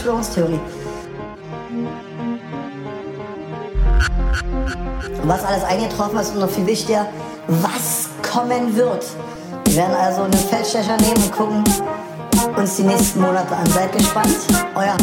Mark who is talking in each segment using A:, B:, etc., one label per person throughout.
A: Verschwörungstheorie. Was alles eingetroffen ist und noch viel wichtiger, was kommen wird. Wir werden also einen Feldstecher nehmen und gucken uns die nächsten Monate an. Seid gespannt. Euer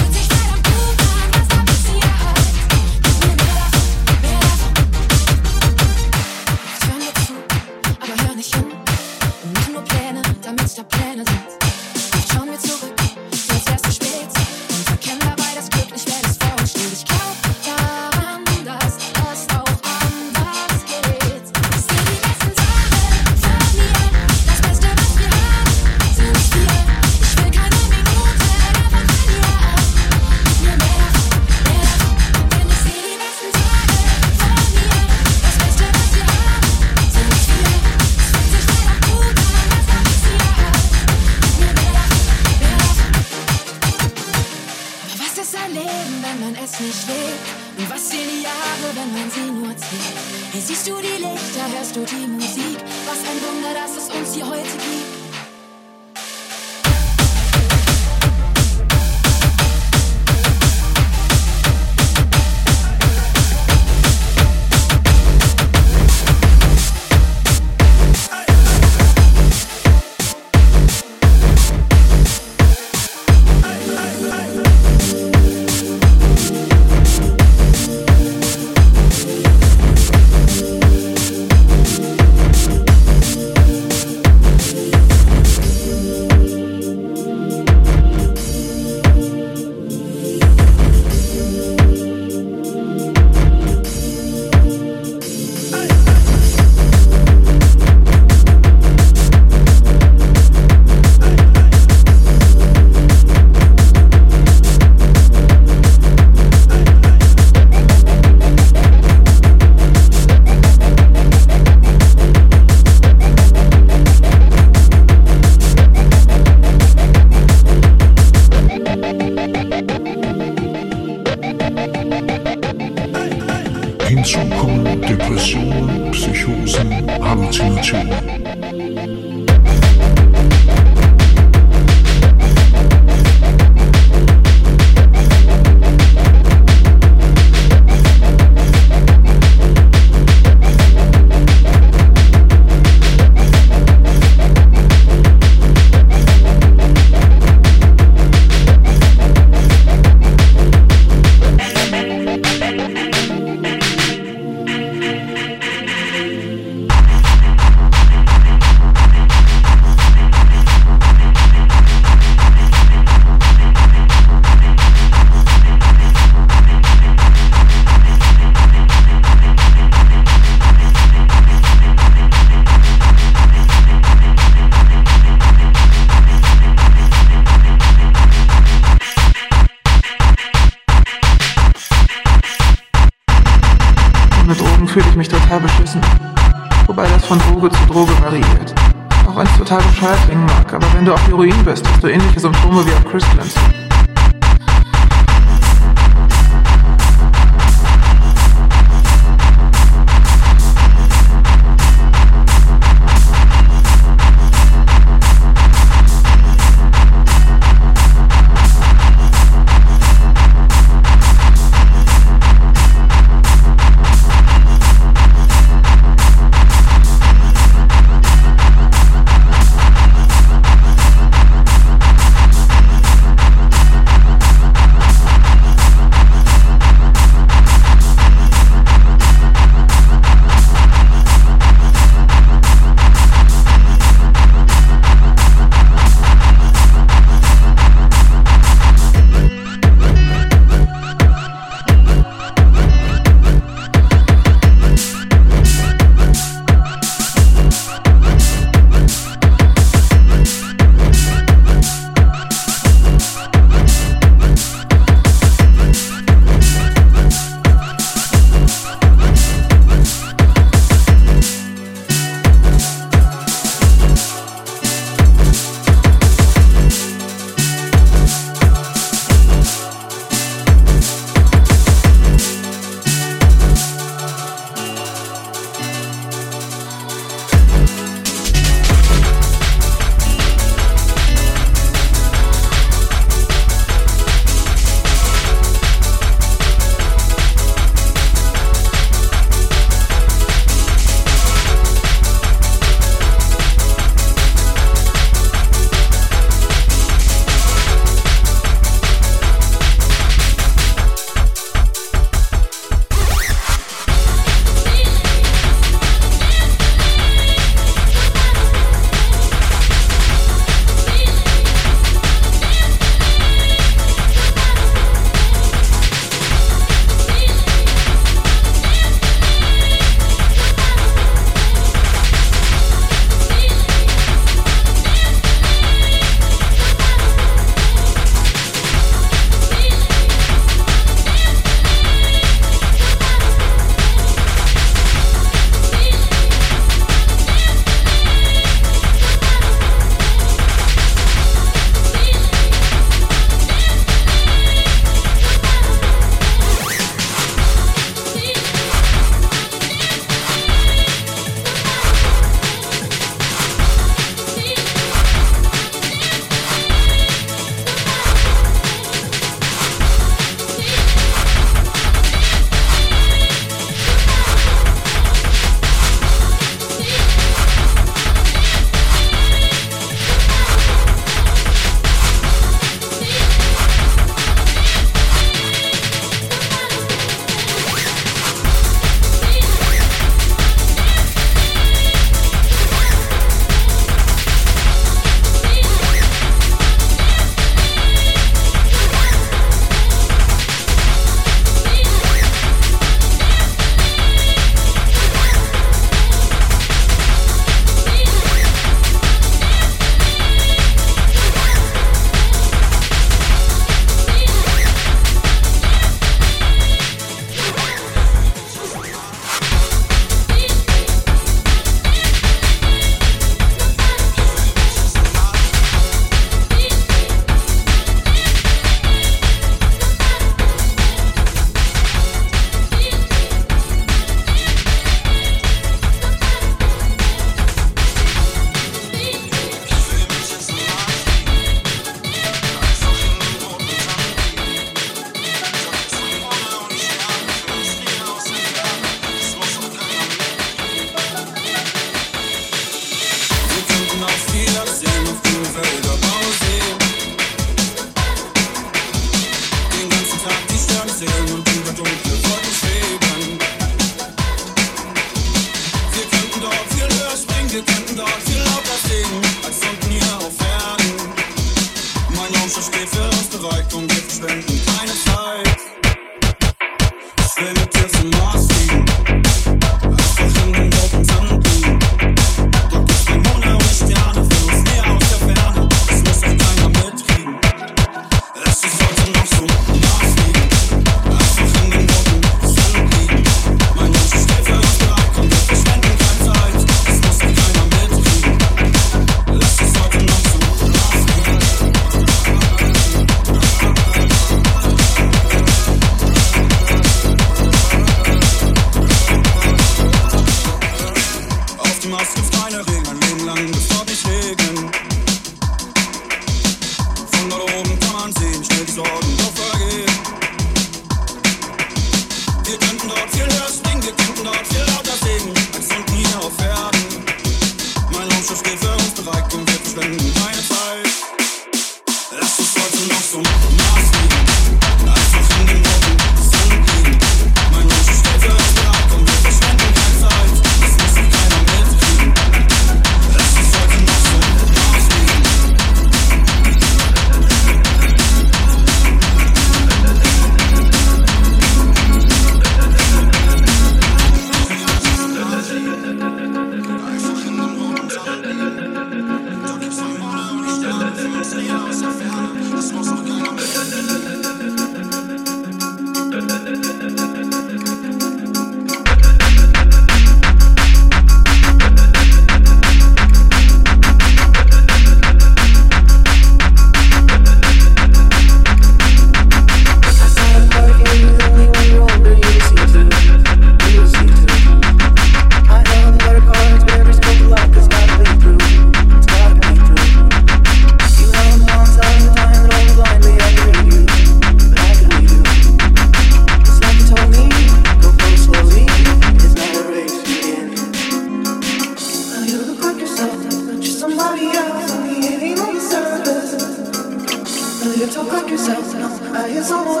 B: his own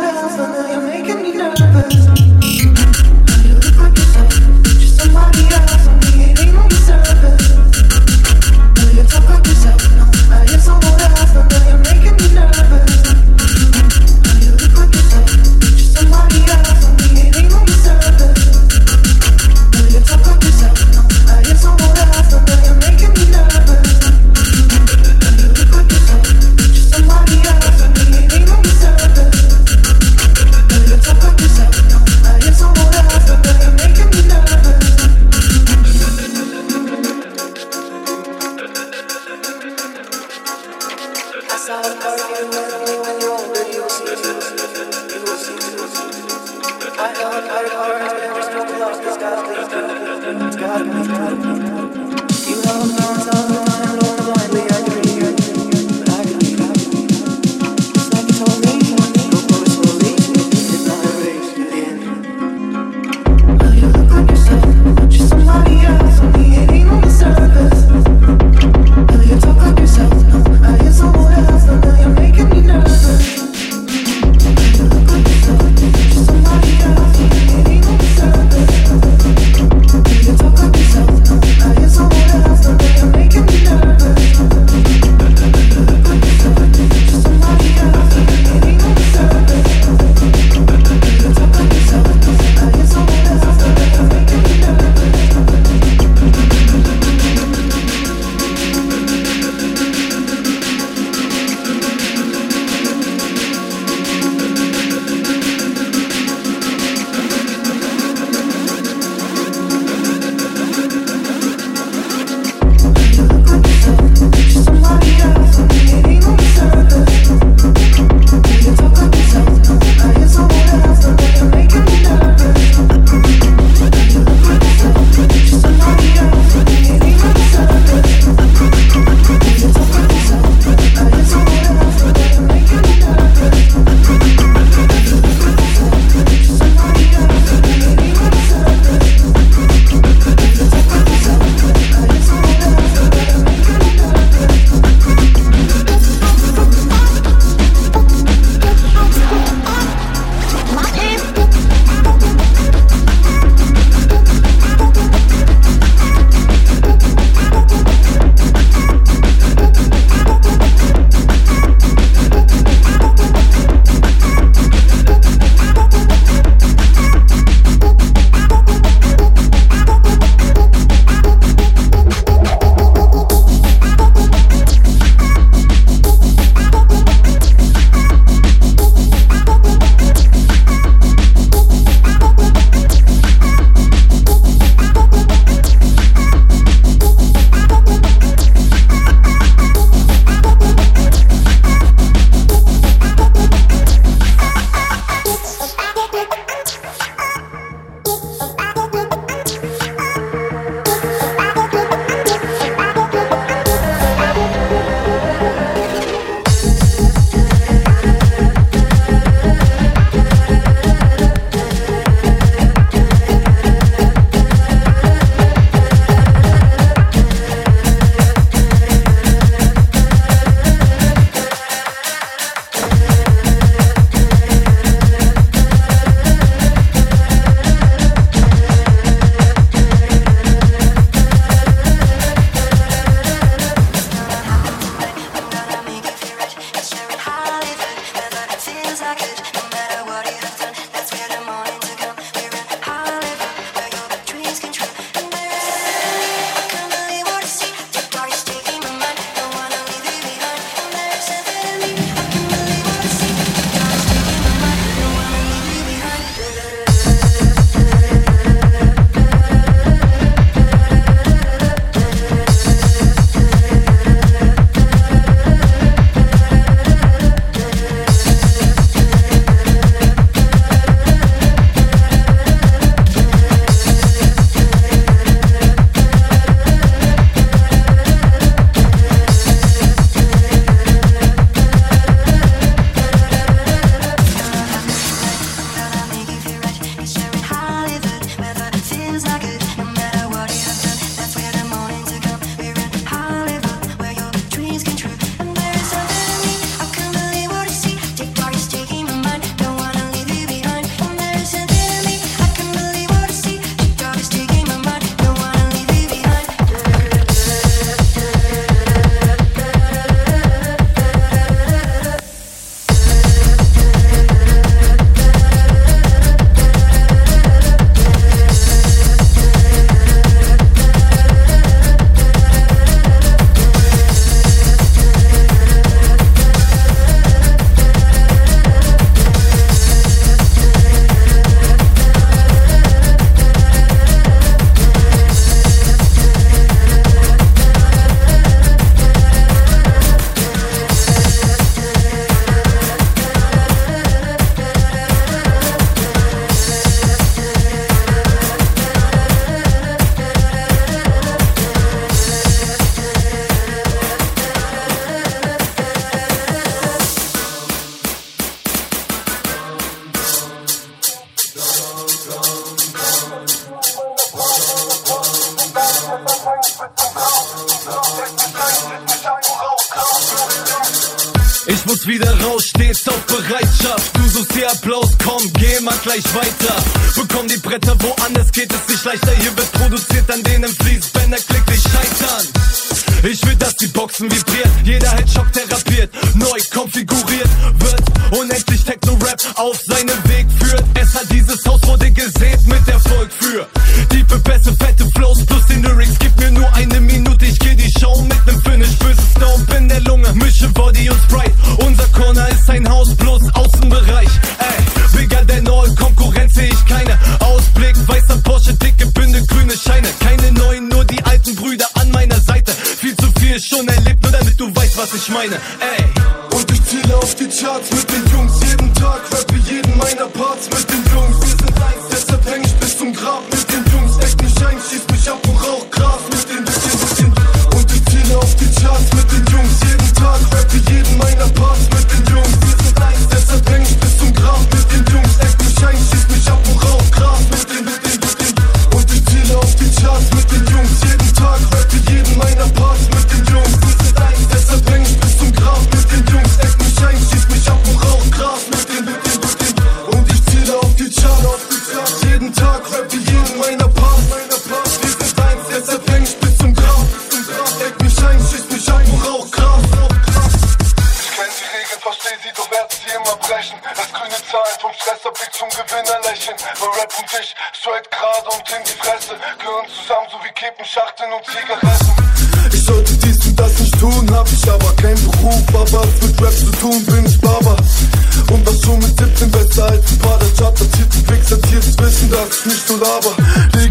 B: Ich muss wieder raus, stehst auf Bereitschaft. Du suchst hier Applaus, komm, geh mal gleich weiter. Bekomm die Bretter, woanders geht es nicht leichter. Hier wird produziert, an denen Fließbänder klick dich scheitern. Ich will, dass die Boxen vibrieren. Jeder Headshot therapiert, neu konfiguriert wird. Unendlich Techno-Rap auf seinem Weg führt. Es hat dieses Haus wurde gesät mit Erfolg für. Tiefe, Pässe, fette Flows plus den Lyrics gibt Down mit nem Finish, böses Down in der Lunge, mische Body und Sprite. Unser Corner ist ein Haus plus Außenbereich. Ey, bigger than all, Konkurrenz sehe ich keine. Ausblick, weißer Porsche, dicke Bünde, grüne Scheine. Keine neuen, nur die alten Brüder an meiner Seite. Viel zu viel schon erlebt, nur damit du weißt, was ich meine. Ey,
C: und ich ziele auf die Charts mit den Jungs jeden Tag.
D: Rap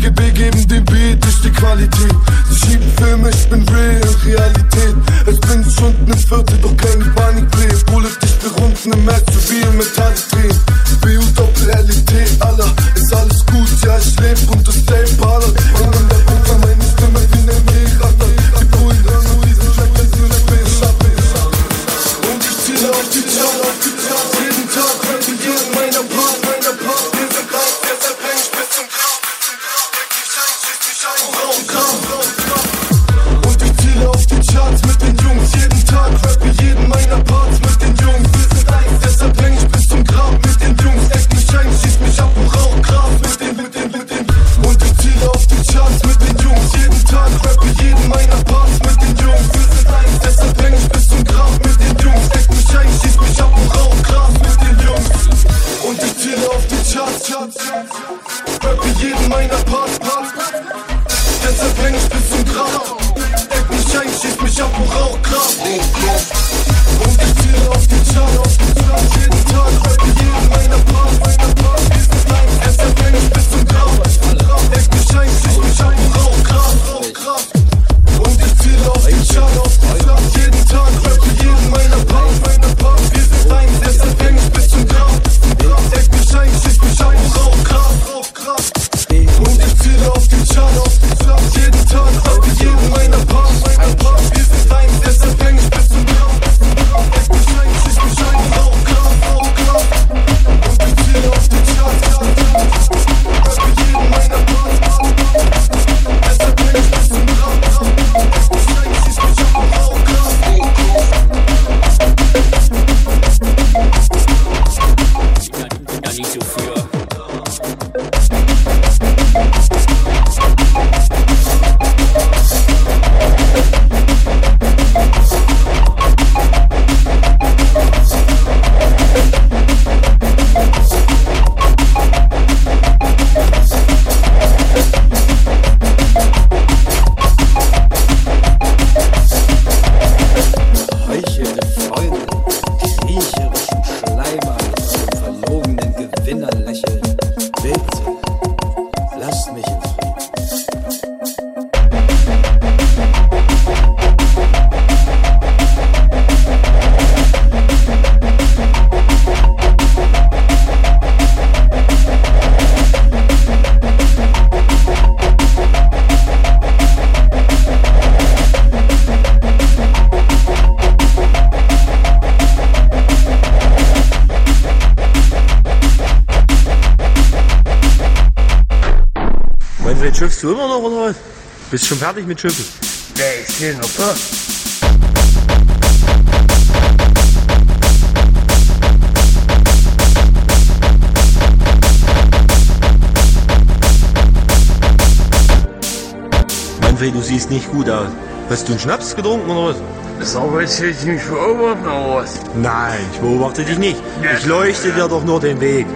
C: DGB geben den Beat, durch die Qualität. Sie schieben Filme, ich bin real, Realität. Es bin Stunden im Viertel, doch keine Panik bläht. Bullet dichte Runden im SUV und Metallic drehen. BU Doppel LET, aller, ist alles gut, ja, ich lebe und das Tape,
E: aller. Schippst du immer noch oder was? Bist schon fertig mit Schippen?
F: Ja, ich stehe noch da.
E: Manfred, du siehst nicht gut aus. Hast du einen Schnaps getrunken oder was?
F: Sauberst du ich mich beobachten oder was?
E: Nein, ich beobachte dich nicht. Ich leuchte dir doch nur den Weg.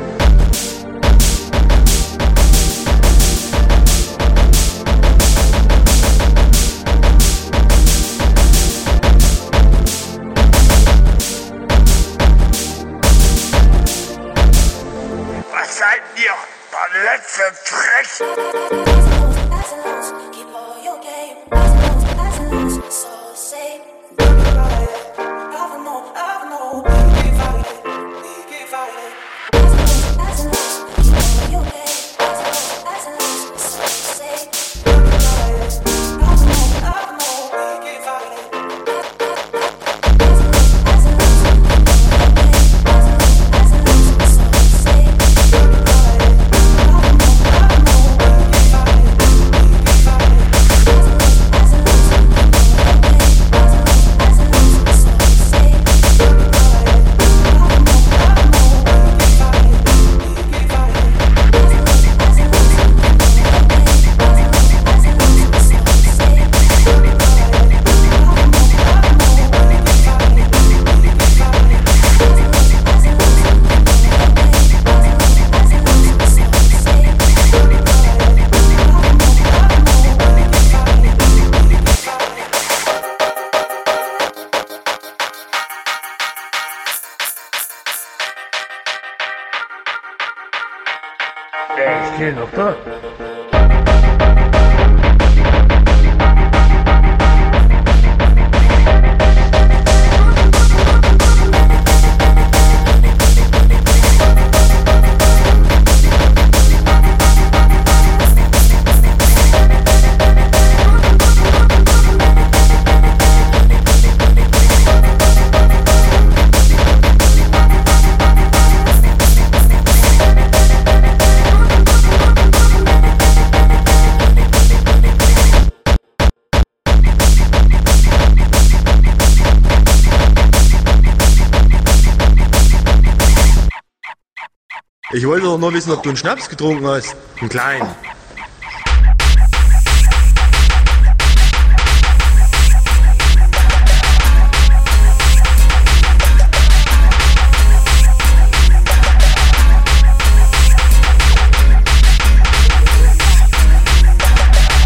E: Ich wollte doch nur wissen, ob du einen Schnaps getrunken hast. Einen kleinen.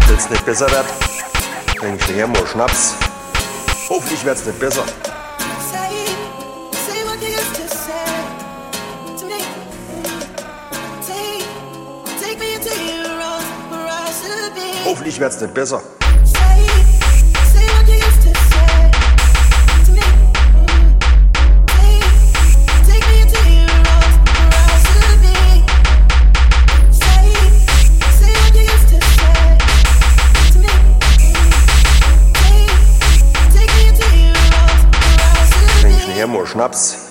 G: Wenn's nicht besser wird, trink ich her mal Schnaps. Hoffentlich wird's nicht besser. Hoffentlich wird's nicht besser. Schnaps.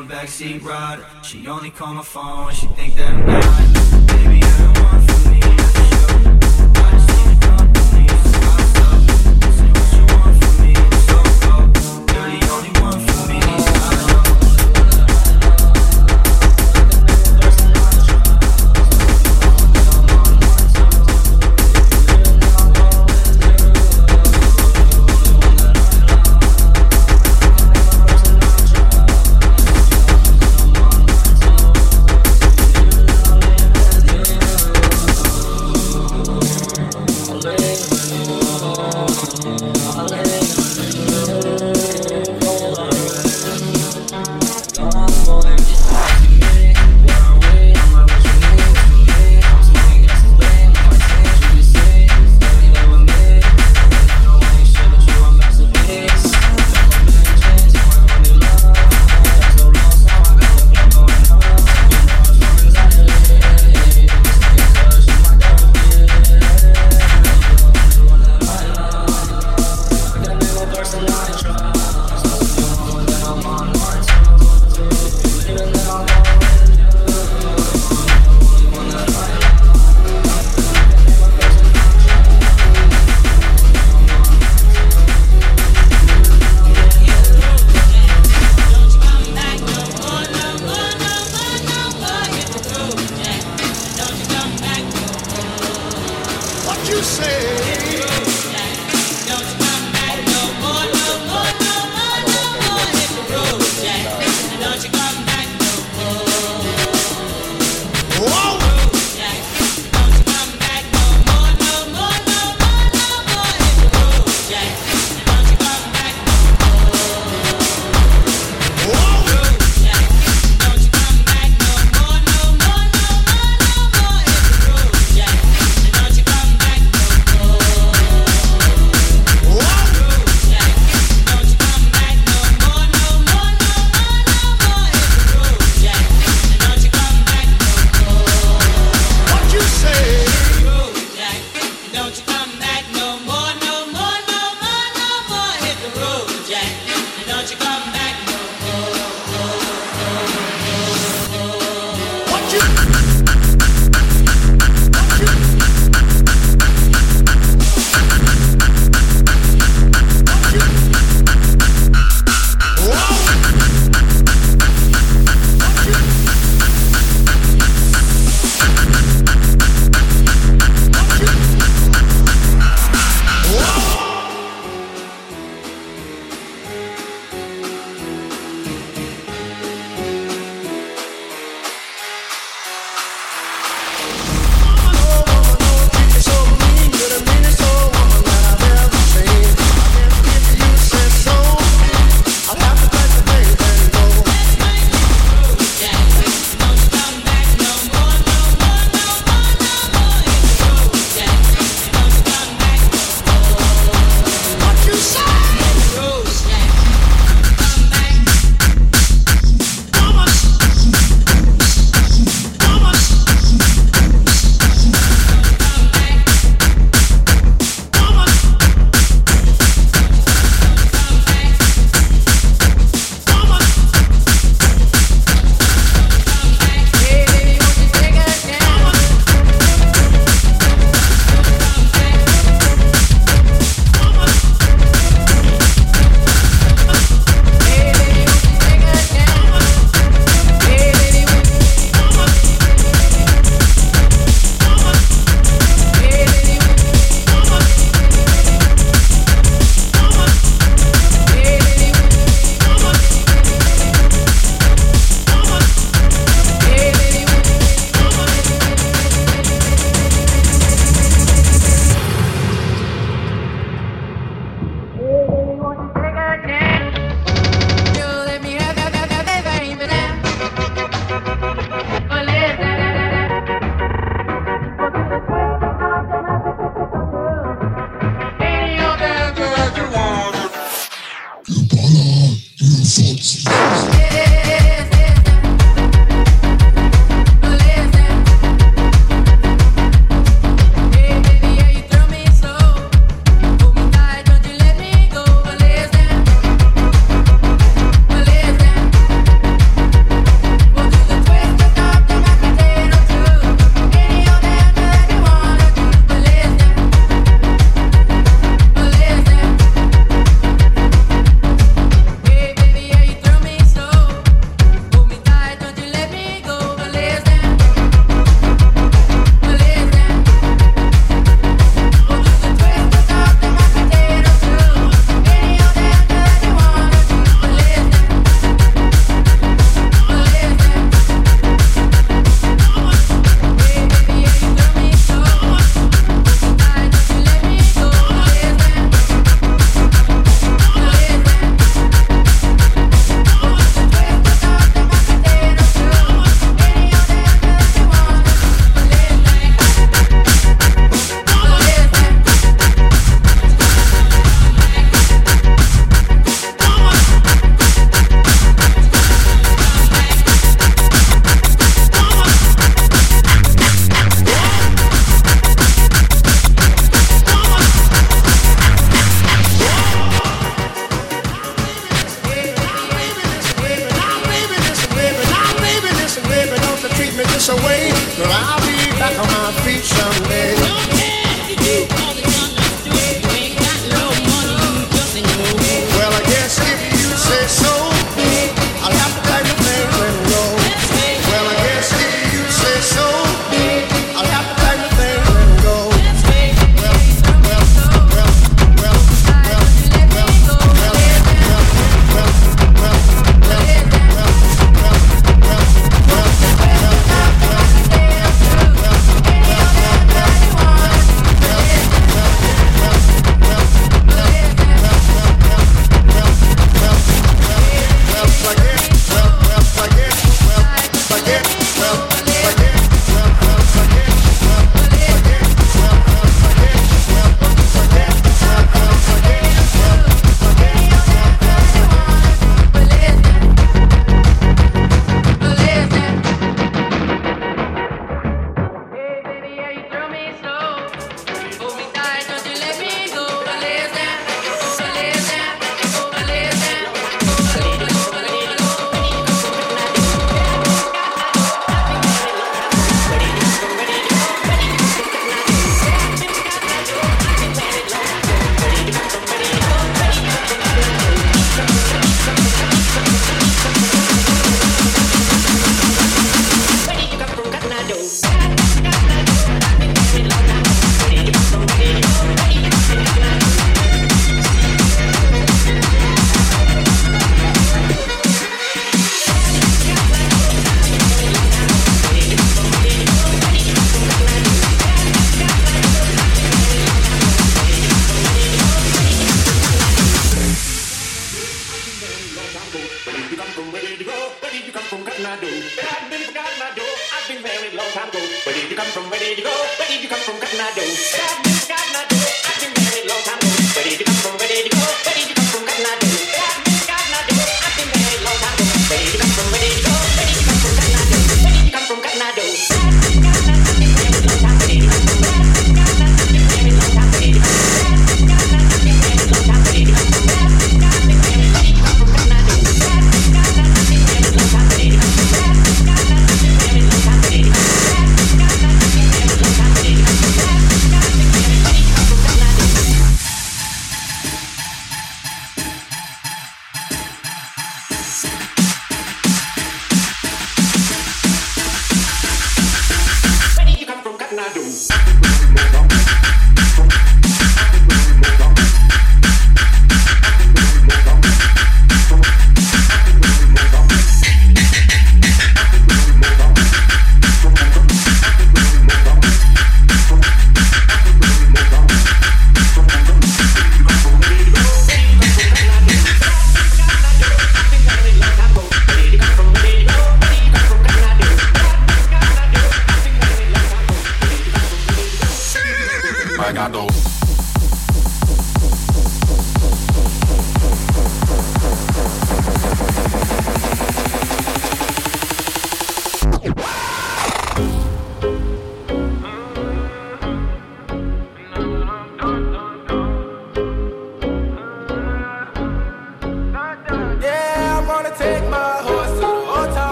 D: A
H: backseat rider. She only call my phone when she think that I'm not.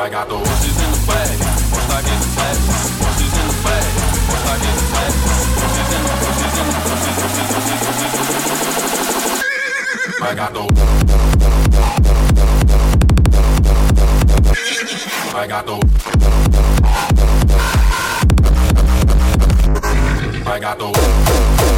H: I
I: got
J: the
I: horses in the bag. Horse I get the bag. Horses in the bag. Horse I get the bag. Horses in the horses in the horses horses horses horses horses. I got the. I got the. I got the.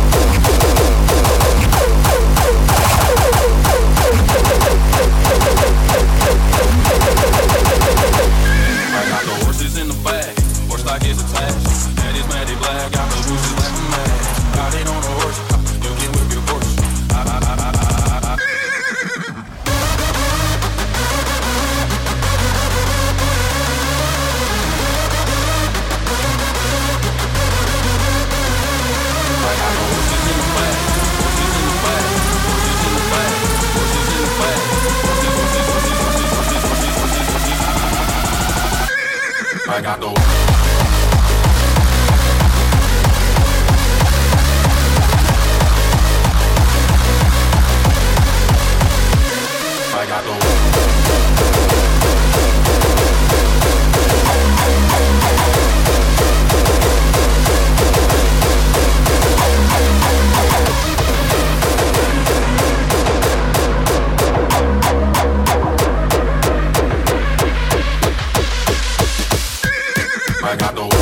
I: got. I got no. I got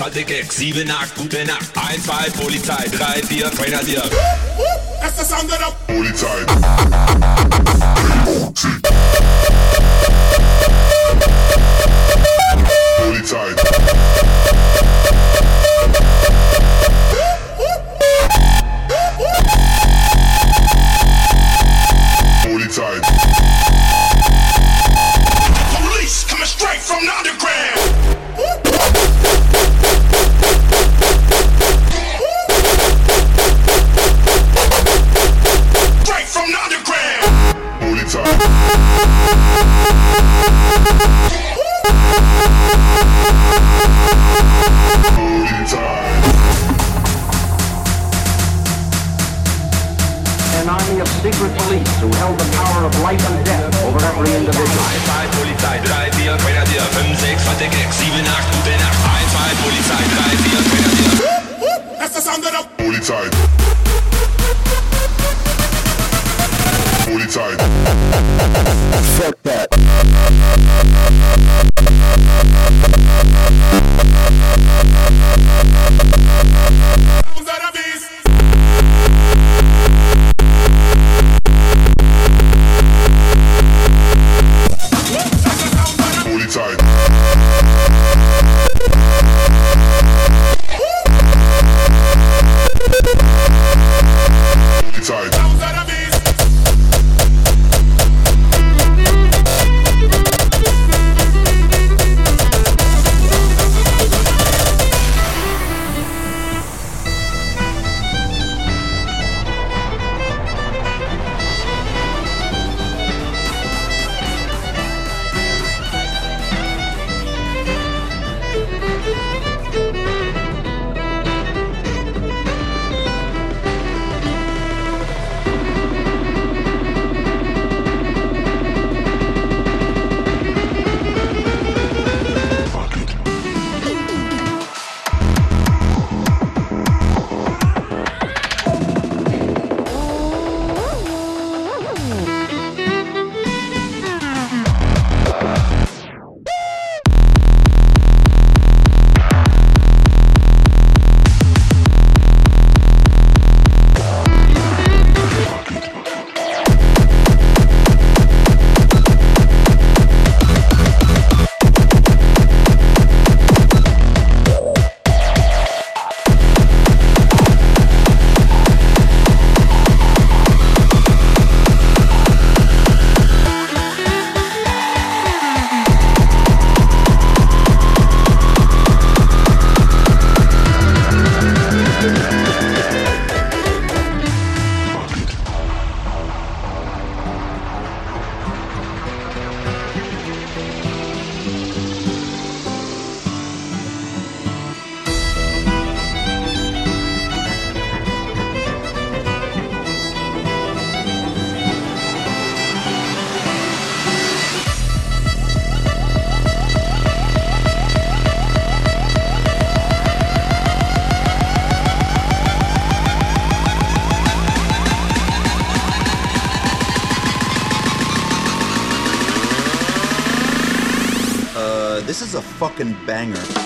B: interessante Gags. 7, 8, gute Nacht. 1, 2, Polizei. 3, 4,
I: Trainer dir. Das ist andere. banger.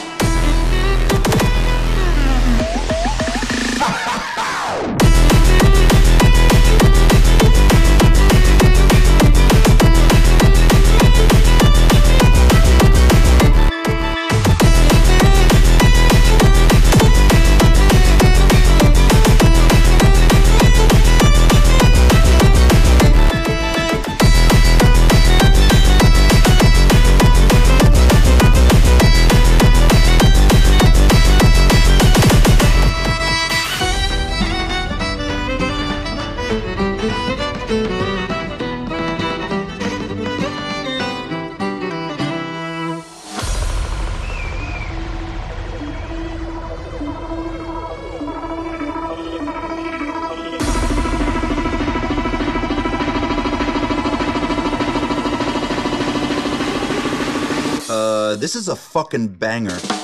I: Fucking banger.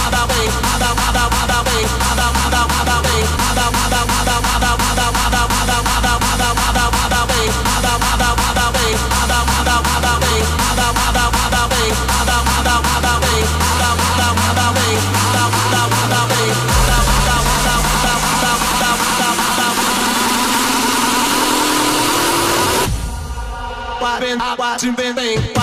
K: I watch you
L: been
M: think.